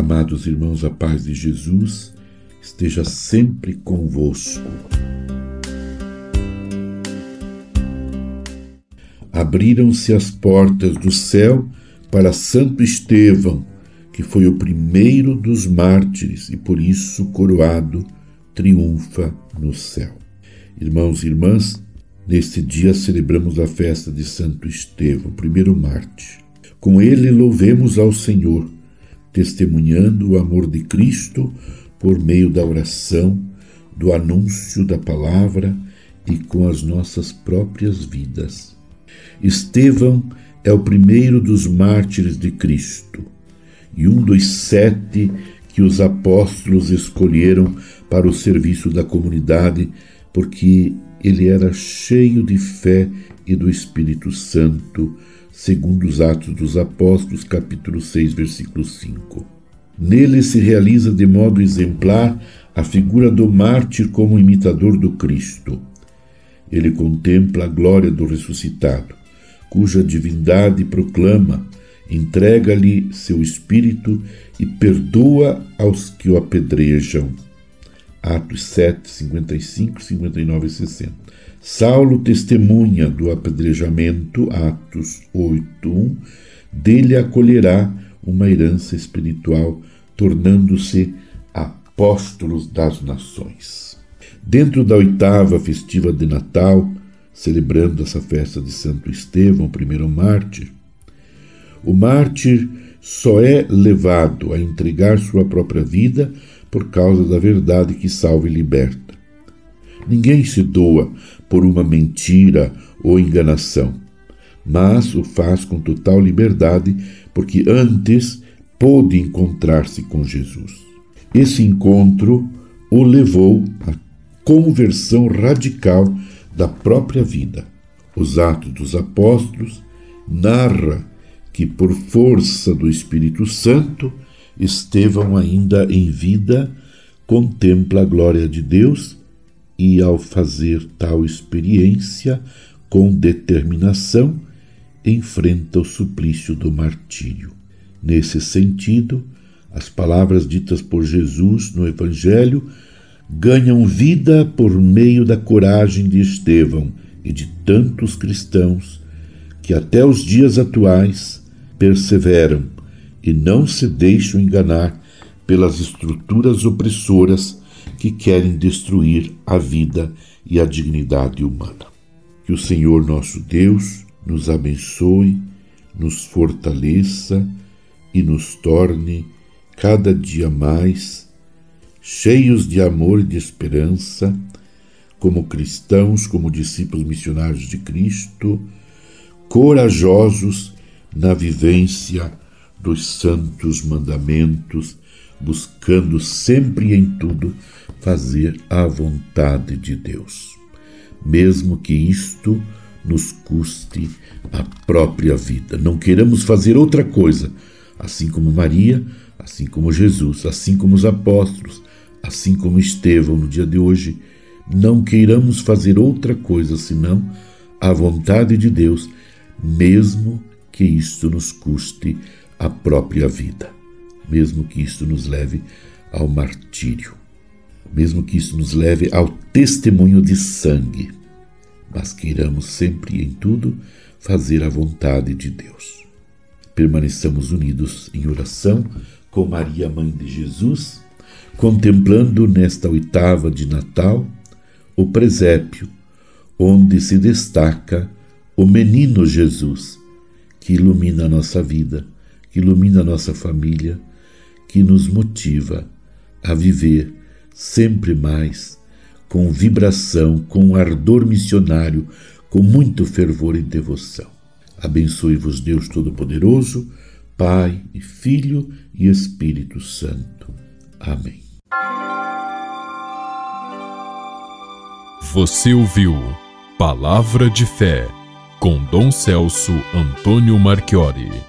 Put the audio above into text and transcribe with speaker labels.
Speaker 1: Amados irmãos, a paz de Jesus esteja sempre convosco. Abriram-se as portas do céu para Santo Estevão, que foi o primeiro dos mártires e por isso coroado triunfa no céu. Irmãos e irmãs, neste dia celebramos a festa de Santo Estevão, primeiro mártir. Com ele louvemos ao Senhor, testemunhando o amor de Cristo por meio da oração, do anúncio da palavra e com as nossas próprias vidas. Estevão é o primeiro dos mártires de Cristo e um dos sete que os apóstolos escolheram para o serviço da comunidade, porque ele era cheio de fé e do Espírito Santo, segundo os Atos dos Apóstolos, capítulo 6, versículo 5. Nele se realiza de modo exemplar a figura do mártir como imitador do Cristo. Ele contempla a glória do ressuscitado, cuja divindade proclama, entrega-lhe seu espírito e perdoa aos que o apedrejam. Atos 7, 55, 59 e 60. Saulo testemunha do apedrejamento, Atos 8, 1. Dele acolherá uma herança espiritual, tornando-se apóstolos das nações. Dentro da oitava festiva de Natal, celebrando essa festa de Santo Estevão, primeiro mártir, o mártir só é levado a entregar sua própria vida por causa da verdade que salva e liberta. Ninguém se doa por uma mentira ou enganação, mas o faz com total liberdade porque antes pôde encontrar-se com Jesus. Esse encontro o levou à conversão radical da própria vida. Os Atos dos Apóstolos narra que por força do Espírito Santo Estevão, ainda em vida, contempla a glória de Deus e, ao fazer tal experiência com determinação, enfrenta o suplício do martírio. Nesse sentido, as palavras ditas por Jesus no Evangelho ganham vida por meio da coragem de Estevão e de tantos cristãos que até os dias atuais perseveram e não se deixam enganar pelas estruturas opressoras que querem destruir a vida e a dignidade humana. Que o Senhor nosso Deus nos abençoe, nos fortaleça e nos torne cada dia mais cheios de amor e de esperança, como cristãos, como discípulos missionários de Cristo, corajosos na vivência dos santos mandamentos, buscando sempre e em tudo fazer a vontade de Deus, mesmo que isto nos custe a própria vida. Não queiramos fazer outra coisa, assim como Maria, assim como Jesus, assim como os apóstolos, assim como Estevão no dia de hoje, não queiramos fazer outra coisa senão a vontade de Deus, mesmo que isto nos custe a própria vida, mesmo que isto nos leve ao martírio, mesmo que isso nos leve ao testemunho de sangue, mas queiramos sempre e em tudo fazer a vontade de Deus. Permaneçamos unidos em oração com Maria, Mãe de Jesus, contemplando nesta oitava de Natal o presépio, onde se destaca o menino Jesus, que ilumina a nossa vida que ilumina a nossa família, que nos motiva a viver sempre mais com vibração, com ardor missionário, com muito fervor e devoção. Abençoe-vos Deus Todo-Poderoso, Pai e Filho e Espírito Santo. Amém.
Speaker 2: Você ouviu Palavra de Fé com Dom Celso Antônio Marchiori.